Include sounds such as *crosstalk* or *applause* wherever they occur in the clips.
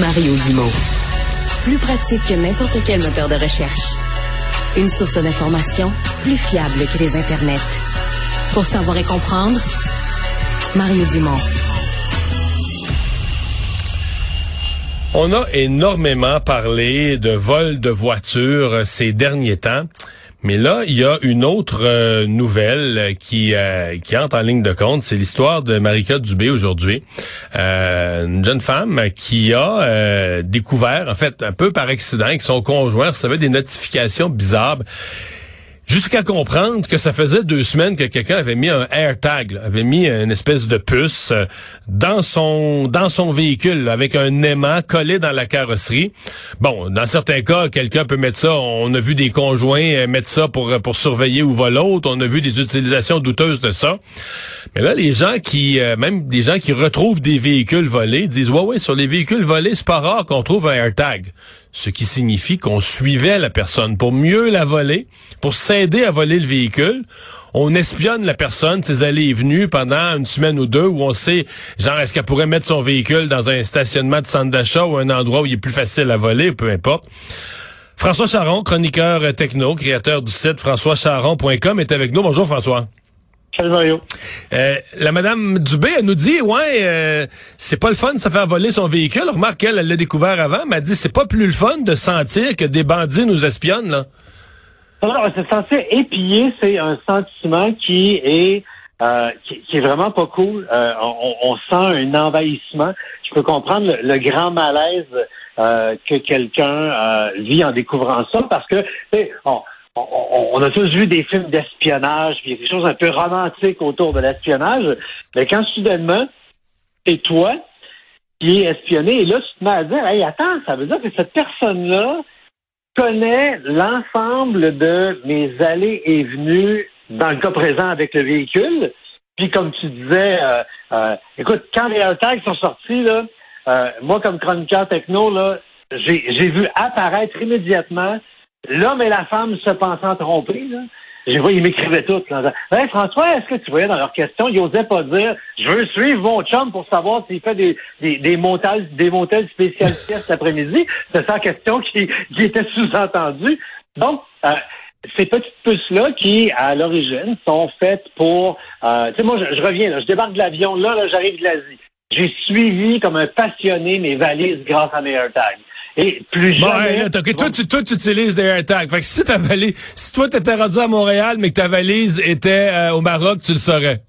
Mario Dumont. Plus pratique que n'importe quel moteur de recherche. Une source d'information plus fiable que les internets. Pour savoir et comprendre, Mario Dumont. On a énormément parlé de vol de voitures ces derniers temps. Mais là, il y a une autre euh, nouvelle qui euh, qui entre en ligne de compte. C'est l'histoire de Marika Dubé aujourd'hui, euh, une jeune femme qui a découvert, en fait, un peu par accident, que son conjoint recevait des notifications bizarres Jusqu'à comprendre que ça faisait deux semaines que quelqu'un avait mis un AirTag, avait mis une espèce de puce euh, dans son dans son véhicule avec un aimant collé dans la carrosserie. Bon, dans certains cas, quelqu'un peut mettre ça. On a vu des conjoints euh, mettre ça pour pour surveiller où va l'autre. On a vu des utilisations douteuses de ça. Mais là, les gens qui, euh, même des gens qui retrouvent des véhicules volés, disent ouais ouais sur les véhicules volés, c'est pas rare qu'on trouve un AirTag ce qui signifie qu'on suivait la personne pour mieux la voler, pour s'aider à voler le véhicule. On espionne la personne, ses allées et venues pendant une semaine ou deux où on sait, genre, est-ce qu'elle pourrait mettre son véhicule dans un stationnement de centre d'achat ou un endroit où il est plus facile à voler, peu importe. François Charon, chroniqueur techno, créateur du site françoischaron.com est avec nous. Bonjour François. Salut Mario. Euh, la madame Dubé, elle nous dit, ouais, euh, c'est pas le fun de se faire voler son véhicule. Remarque qu'elle, elle l'a découvert avant, mais elle dit, c'est pas plus le fun de sentir que des bandits nous espionnent, là. Alors, c'est censé épier, c'est un sentiment qui est euh, qui, est vraiment pas cool. Euh, on, sent un envahissement. Je peux comprendre le, grand malaise euh, que quelqu'un vit en découvrant ça, parce que on, on, a tous vu des films d'espionnage, puis il y a des choses un peu romantiques autour de l'espionnage, mais quand soudainement, c'est toi qui es espionné, et là, tu te mets à dire, hey, attends, ça veut dire que cette personne-là connaît l'ensemble de mes allées et venues dans le cas présent avec le véhicule. Puis comme tu disais, euh, euh, écoute, quand les AirTags sont sortis, là, euh, moi comme chroniqueur techno, j'ai vu apparaître immédiatement L'homme et la femme se pensant trompés, là. Je vois, ils m'écrivaient tous. François, est-ce que tu voyais dans leur question, ils n'osaient pas dire Je veux suivre mon chum pour savoir s'il fait des, des, des montages, des cet après-midi. C'est sa question qui, qui était sous-entendue. Donc, euh, ces petites puces-là qui, à l'origine, sont faites pour... Euh, tu sais, moi, je, reviens, là, je débarque de l'avion, là, là j'arrive de l'Asie. J'ai suivi comme un passionné mes valises grâce à mes AirTags. Et plus jamais... toi, tu, toi, tu utilises des AirTags. Fait que si ta valise, si toi, t'étais rendu à Montréal, mais que ta valise était euh, au Maroc, tu le saurais.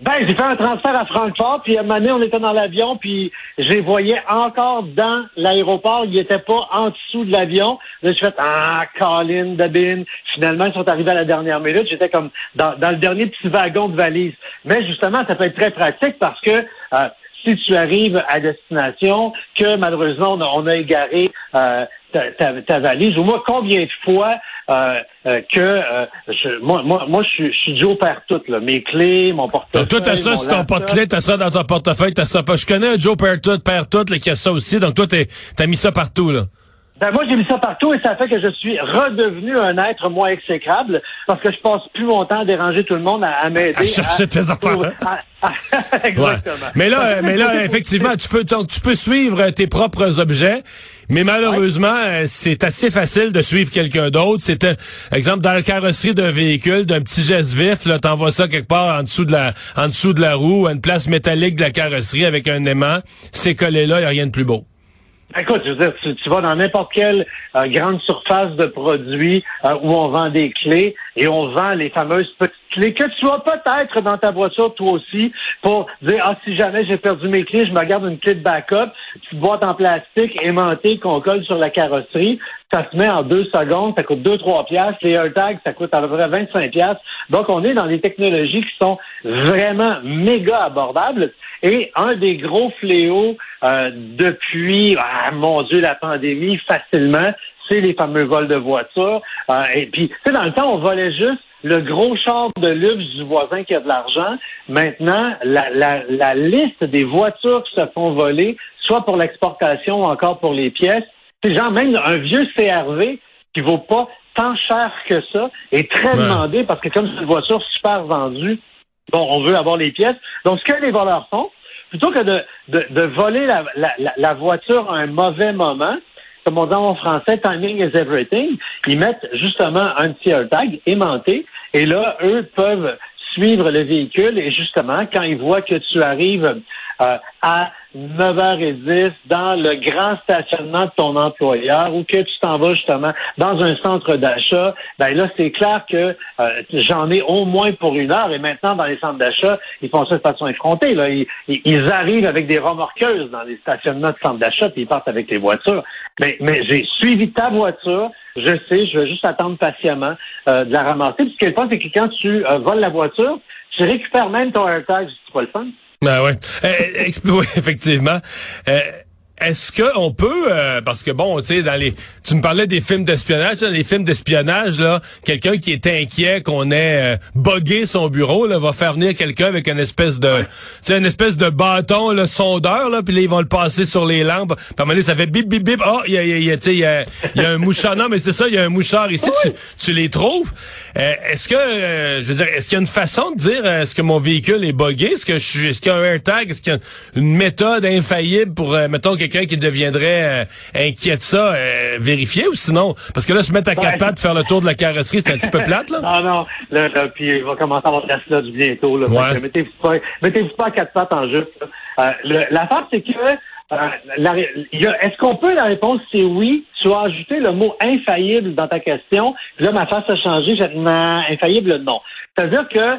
Ben, j'ai fait un transfert à Francfort, puis à un moment donné, on était dans l'avion, puis je les voyais encore dans l'aéroport. Ils n'étaient pas en dessous de l'avion. Là, je fais Ah, Colin, Dabin. Finalement, ils sont arrivés à la dernière minute. J'étais comme dans, dans, le dernier petit wagon de valise. Mais justement, ça peut être très pratique parce que euh, si tu arrives à destination, que malheureusement on a, égaré euh, ta, valise, ou moi, combien de fois euh, euh, que je, moi, moi, moi, je suis, je suis Joe perd tout, là, mes clés, mon portefeuille. Donc, toi, t'as ça sur ton porte-clés, t'as ça dans ton portefeuille, t'as ça pas. Je connais un Joe perd tout, perd tout, qui a ça aussi. Donc, toi, t'as mis ça partout, là. Ben moi, j'ai mis ça partout et ça fait que je suis redevenu un être moins exécrable parce que je passe plus mon temps à déranger tout le monde, à, m'aider. À chercher tes *laughs* affaires. Hein? *laughs* Exactement. Mais là, mais là, effectivement, tu peux, tu peux suivre tes propres objets. Mais malheureusement, euh, c'est assez facile de suivre quelqu'un d'autre. C'est exemple dans la carrosserie d'un véhicule, d'un petit geste vif, là, t'envoies ça quelque part en dessous de la, en dessous de la roue, à une place métallique de la carrosserie avec un aimant. C'est collé là, il a rien de plus beau. Écoute, je veux dire, tu, vas dans n'importe quelle euh, grande surface de produits euh, où on vend des clés et on vend les fameuses petites clés que tu as peut-être dans ta voiture toi aussi pour dire ah si jamais j'ai perdu mes clés, je me garde une clé de backup, petite boîte en plastique aimantée qu'on colle sur la carrosserie, ça se met en deux secondes, ça coûte 2-3 piastres, les AirTags, ça coûte à peu près 25 piastres. Donc on est dans des technologies qui sont vraiment méga abordables. Et un des gros fléaux euh, depuis ah, mon Dieu la pandémie facilement, c'est les fameux vols de voitures. Euh, et puis, tu sais, dans le temps, on volait juste le gros char de luxe du voisin qui a de l'argent. Maintenant, la, la, la, liste des voitures qui se font voler, soit pour l'exportation ou encore pour les pièces, c'est genre même un vieux CRV qui vaut pas tant cher que ça, est très demandé parce que comme c'est une voiture super vendue, bon, on veut avoir les pièces. Donc, ce que les voleurs font, plutôt que de, de, voler la, la, la voiture à un mauvais moment, comme on dit en français, timing is everything. Ils mettent justement un petit AirTag aimanté et là, eux peuvent suivre le véhicule et justement, quand ils voient que tu arrives euh, à 9h10 dans le grand stationnement de ton employeur ou que tu t'en vas justement dans un centre d'achat, ben là, c'est clair que euh, j'en ai au moins pour une heure. Et maintenant, dans les centres d'achat, ils font ça de façon effrontée. Là. Ils, arrivent avec des remorqueuses dans les stationnements de centres d'achat, puis ils partent avec les voitures. Mais, mais j'ai suivi ta voiture, je sais, je vais juste attendre patiemment euh, de la ramasser. Puis ce qui est le fun, c'est que quand tu voles la voiture, tu récupères même ton AirTag, c'est pas le fun. Ben ouais. Euh, *laughs* oui, effectivement. Euh, est-ce que on peut, euh, parce que bon, tu sais, dans les, tu me parlais des films d'espionnage, dans les films d'espionnage, là, quelqu'un qui est inquiet qu'on ait euh, buggé son bureau, là, va faire venir quelqu'un avec une espèce de, tu une espèce de bâton, le sondeur, là, puis là ils vont le passer sur les lampes. Puis à un moment donné, ça fait bip bip bip. Oh, il y a, y a, il y a, y a un mouchard. Non, mais c'est ça, il y a un mouchard ici. Tu, tu les trouves. Euh, est-ce que, je veux dire, est-ce qu'il y a une façon de dire, est-ce que mon véhicule est buggé, est-ce que je suis, est-ce qu'il y a un AirTag, est-ce qu'il y a une méthode infaillible pour, mettons, quelqu'un qui deviendrait euh, inquiet de ça, euh, vérifier ou sinon? Parce que là, se mettre à quatre pattes, faire le tour de la carrosserie, c'est un petit peu plate, là? *laughs* Non, non. Là, puis il va commencer à avoir de la du bientôt. Là, Mettez-vous pas, mettez pas à quatre pattes en jeu. Euh, L'affaire, c'est que Est-ce qu'on peut, la réponse, c'est oui. Tu as ajouté le mot infaillible dans ta question. là, ma face a changé. J'ai infaillible, non. C'est-à-dire que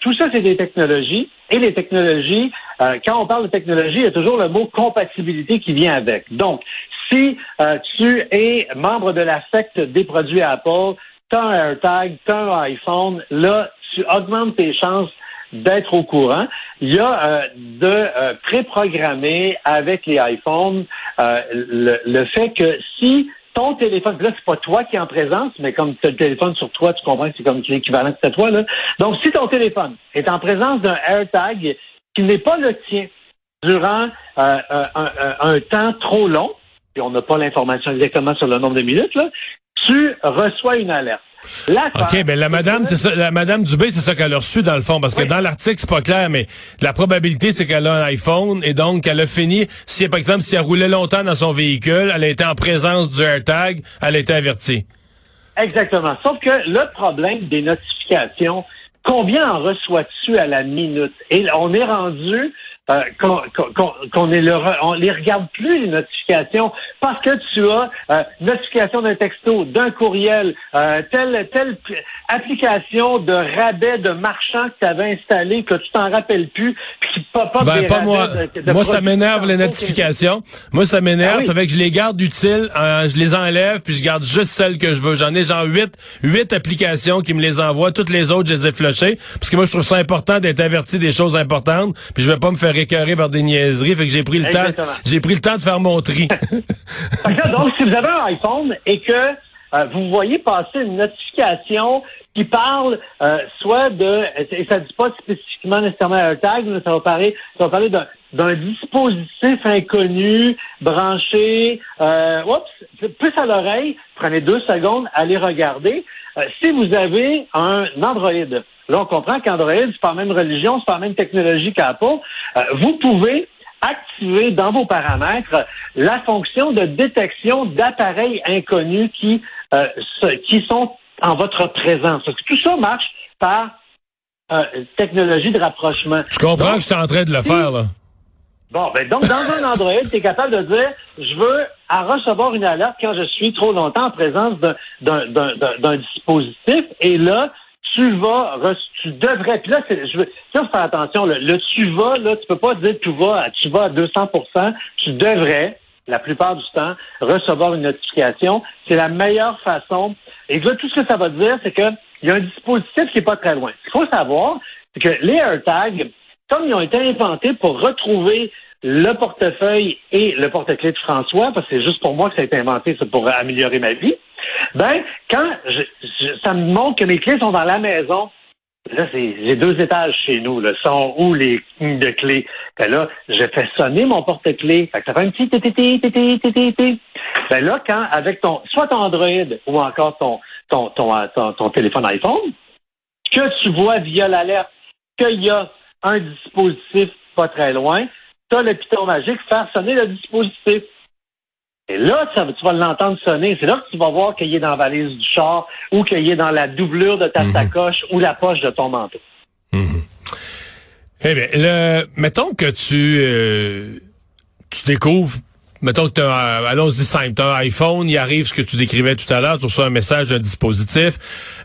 tout ça, c'est des technologies. Et les technologies, euh, quand on parle de technologie, il y a toujours le mot compatibilité qui vient avec. Donc, si euh, tu es membre de la secte des produits Apple, tu un AirTag, tu un iPhone, là, tu augmentes tes chances d'être au courant. Il y a euh, de préprogrammer avec les iPhones le, le, fait que si ton téléphone, là, c'est pas toi qui es en présence, mais comme tu as le téléphone sur toi, tu comprends que c'est comme l'équivalent que c'est toi, là. Donc, si ton téléphone est en présence d'un AirTag qui n'est pas le tien durant euh, euh, un, temps trop long, et on n'a pas l'information exactement sur le nombre de minutes, là, tu reçois une alerte. OK, ben la madame, c'est ça, la madame Dubé, c'est ça qu'elle a reçu dans le fond, parce que dans l'article, c'est pas clair, mais la probabilité, c'est qu'elle a un iPhone et donc elle a fini. Si, par exemple, si elle roulait longtemps dans son véhicule, elle a été en présence du AirTag, elle a été avertie. Exactement. Sauf que le problème des notifications, combien en reçois-tu à la minute? Et on est rendu euh, qu'on ne les regarde plus, les notifications, parce que tu as euh, notification d'un texto, d'un courriel, euh, telle, telle application de rabais de marchand que tu avais installé, que tu t'en rappelles plus, puis qui pop up ben, pas moi. moi, ça m'énerve les notifications. Moi, ça m'énerve. Ah que je les garde utiles, je les enlève, puis je garde juste celles que je veux. J'en ai genre huit, huit applications qui me les envoient. Toutes les autres, je les ai flushées, parce que moi, je trouve ça important d'être averti des choses importantes, puis je vais pas me faire écœuré par des niaiseries. Fait que j'ai pris le temps. J'ai pris le temps de faire mon tri. *laughs* donc, si vous avez un iPhone et que euh, vous voyez passer une notification qui parle euh, soit de, et ça ne dit pas spécifiquement nécessairement un tag, mais ça va parler, ça va parler d'un dispositif inconnu, branché, euh, oups, plus à l'oreille, prenez deux secondes, allez regarder. si vous avez un Android, Là, on comprend qu'Android, c'est pas la même religion, c'est pas la même technologie qu'Apple. Euh, vous pouvez activer dans vos paramètres la fonction de détection d'appareils inconnus qui, euh, qui sont en votre présence. Tout ça marche par euh, technologie de rapprochement. Tu comprends que je suis en train de le faire, là? Bon, ben donc, dans un Android, tu es capable de dire, je veux à recevoir une alerte quand je suis trop longtemps en présence d'un dispositif. Et là, tu vas, tu devrais, puis là, je veux, faire attention, le, tu vas, là, tu peux pas dire tu vas, tu vas à 200% tu devrais, la plupart du temps, recevoir une notification. C'est la meilleure façon. Et là, tout ce que ça va dire, c'est qu'il y a un dispositif qui est pas très loin. Ce qu'il faut savoir, c'est que les AirTags, comme ils ont été inventés pour retrouver le portefeuille et le porte-clés de François, parce que c'est juste pour moi que ça a été inventé, c'est pour améliorer ma vie. Ben, quand ça me montre que mes clés sont dans la maison, là, j'ai deux étages chez nous, là, sont où les clés? Ben là, je fais sonner mon porte-clés. Fait ça fait un petit tété, tété, tété, Ben là, quand, avec ton, soit ton Android ou encore ton, ton téléphone iPhone, que tu vois via l'alerte qu'il y a un dispositif pas très loin, tu as le piton magique, faire sonner le dispositif. Et là, ça, tu vas l'entendre sonner. C'est là que tu vas voir qu'il est dans la valise du char ou qu'il est dans la doublure de ta Mhm. sacoche ou la poche de ton manteau. Eh bien, le, mettons que tu, euh, tu découvres, mettons que tu as, un- allons-y simple, tu un iPhone, il arrive ce que tu décrivais tout à l'heure, tu reçois un message d'un dispositif,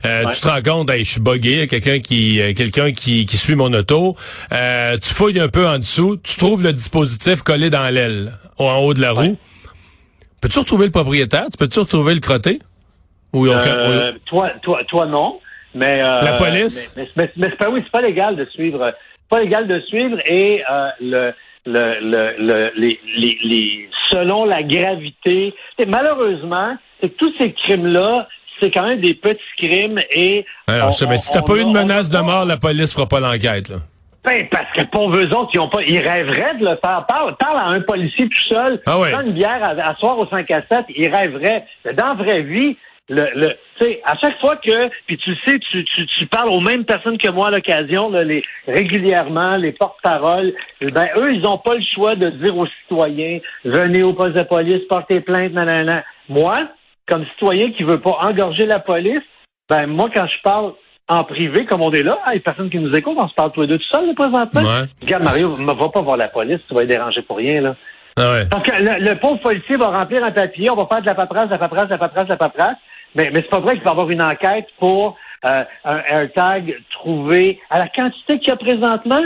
euh, Ouais. tu te rends compte, hey, je suis buggé, quelqu'un qui, euh, quelqu'un qui, qui suit mon auto, euh, tu fouilles un peu en dessous, tu trouves le dispositif collé dans l'aile, en haut de la roue. Peux-tu retrouver le propriétaire? Tu peux-tu retrouver le crotté? Ou aucun- Euh, toi, toi, toi, non. Mais euh, La police? Mais, mais, mais c'est pas oui, c'est pas légal de suivre. C'est pas légal de suivre et euh, le, le, le, le- les, les, les, selon la gravité. et malheureusement, c'est tous ces crimes-là, c'est quand même des petits crimes et. Alors, on- je sais, mais si t'as pas eu on- menace on- de mort, la police fera pas l'enquête. Ben, parce que pour eux autres, ils ont pas, ils rêveraient de le faire. Parle, parle à un policier tout seul, Ah prends une bière à, à soir au 5 à 7, ils rêveraient. Mais dans la vraie vie, le, le, tu sais, à chaque fois que, puis tu sais, tu, tu, tu parles aux mêmes personnes que moi à l'occasion, les, régulièrement, les porte-paroles, ben, eux, ils n'ont pas le choix de dire aux citoyens, venez au poste de police, portez plainte, nanana. Moi, comme citoyen qui veut pas engorger la police, ben, moi, quand je parle en privé, comme on est là, hein, les personnes qui nous écoutent, on se parle tous les deux tout seuls, là, présentement. Ouais. Regarde, Mario, ne va pas voir la police, tu vas être dérangé pour rien, là. Ah ouais. Parce que le, le pauvre policier va remplir un papier, on va faire de la paperasse, de la paperasse, de la paperasse, de la paperasse. Mais, mais c'est pas vrai qu'il va y avoir une enquête pour euh, un AirTag trouvé à la quantité qu'il y a présentement.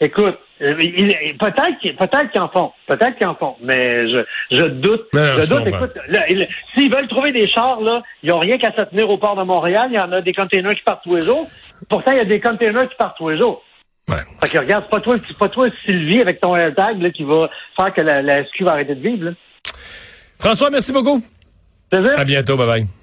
Écoute, il- il- peut-être qu'ils peut-être qu'ils en font. Peut-être qu'ils en font. Mais je, je doute. Je doute. Écoute, s'ils veulent trouver des chars, là, ils n'ont rien qu'à se tenir au port de Montréal. Il y en a des containers qui partent tous les jours. Pourtant, il y a des containers qui partent tous les jours. Ouais. Fait que regarde, c'est pas toi, c'est pas toi, Sylvie, avec ton AirTag, là, qui va faire que la, la SQ va arrêter de vivre, là. François, merci beaucoup. Plaisir? À bientôt. Bye bye.